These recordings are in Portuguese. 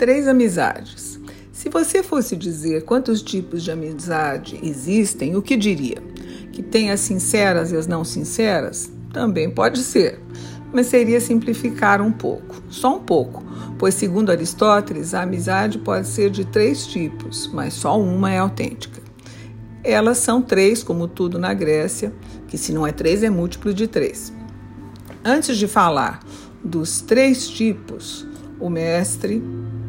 Três amizades. Se você fosse dizer quantos tipos de amizade existem, o que diria? Que tem as sinceras e as não sinceras? Também pode ser, mas seria simplificar um pouco, só um pouco, pois, segundo Aristóteles, a amizade pode ser de três tipos, mas só uma é autêntica. Elas são três, como tudo na Grécia, que se não é três, é múltiplo de três. Antes de falar dos três tipos, o mestre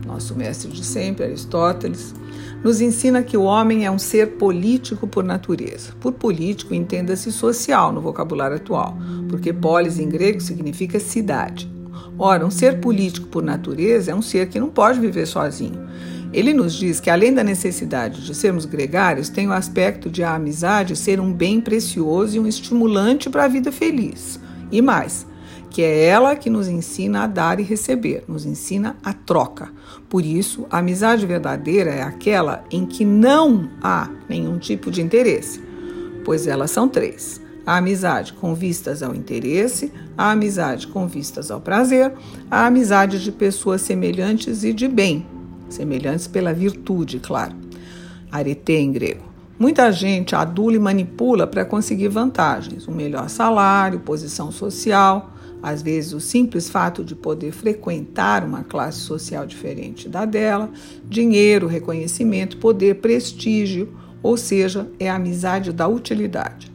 nosso mestre de sempre, Aristóteles, nos ensina que o homem é um ser político por natureza. Por político, entenda-se social no vocabulário atual, porque polis em grego significa cidade. Ora, um ser político por natureza é um ser que não pode viver sozinho. Ele nos diz que, além da necessidade de sermos gregários, tem o aspecto de a amizade ser um bem precioso e um estimulante para a vida feliz. E mais, que é ela que nos ensina a dar e receber, nos ensina a troca. Por isso, a amizade verdadeira é aquela em que não há nenhum tipo de interesse, pois elas são três: a amizade com vistas ao interesse, a amizade com vistas ao prazer, a amizade de pessoas semelhantes e de bem, semelhantes pela virtude, claro. Arete em grego. Muita gente adula e manipula para conseguir vantagens, um melhor salário, posição social. Às vezes, o simples fato de poder frequentar uma classe social diferente da dela, dinheiro, reconhecimento, poder, prestígio, ou seja, é a amizade da utilidade.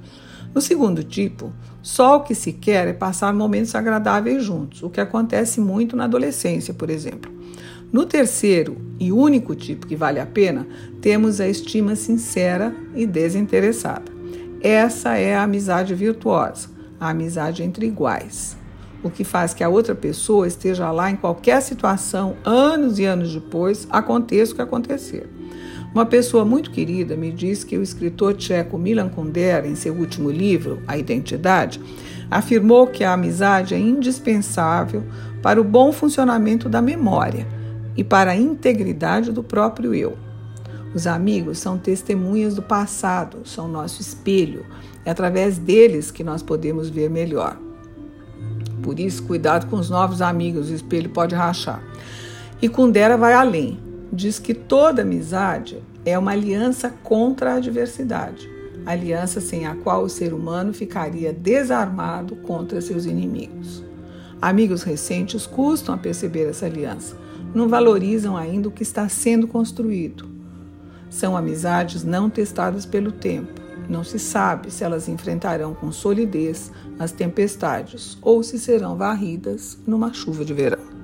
No segundo tipo, só o que se quer é passar momentos agradáveis juntos, o que acontece muito na adolescência, por exemplo. No terceiro e único tipo que vale a pena, temos a estima sincera e desinteressada. Essa é a amizade virtuosa, a amizade entre iguais o que faz que a outra pessoa esteja lá em qualquer situação, anos e anos depois, aconteça o que acontecer. Uma pessoa muito querida me disse que o escritor tcheco Milan Kundera, em seu último livro, A Identidade, afirmou que a amizade é indispensável para o bom funcionamento da memória e para a integridade do próprio eu. Os amigos são testemunhas do passado, são nosso espelho. É através deles que nós podemos ver melhor. Por isso, cuidado com os novos amigos, o espelho pode rachar. E Kundera vai além. Diz que toda amizade é uma aliança contra a adversidade, aliança sem a qual o ser humano ficaria desarmado contra seus inimigos. Amigos recentes custam a perceber essa aliança, não valorizam ainda o que está sendo construído. São amizades não testadas pelo tempo não se sabe se elas enfrentarão com solidez as tempestades ou se serão varridas numa chuva de verão.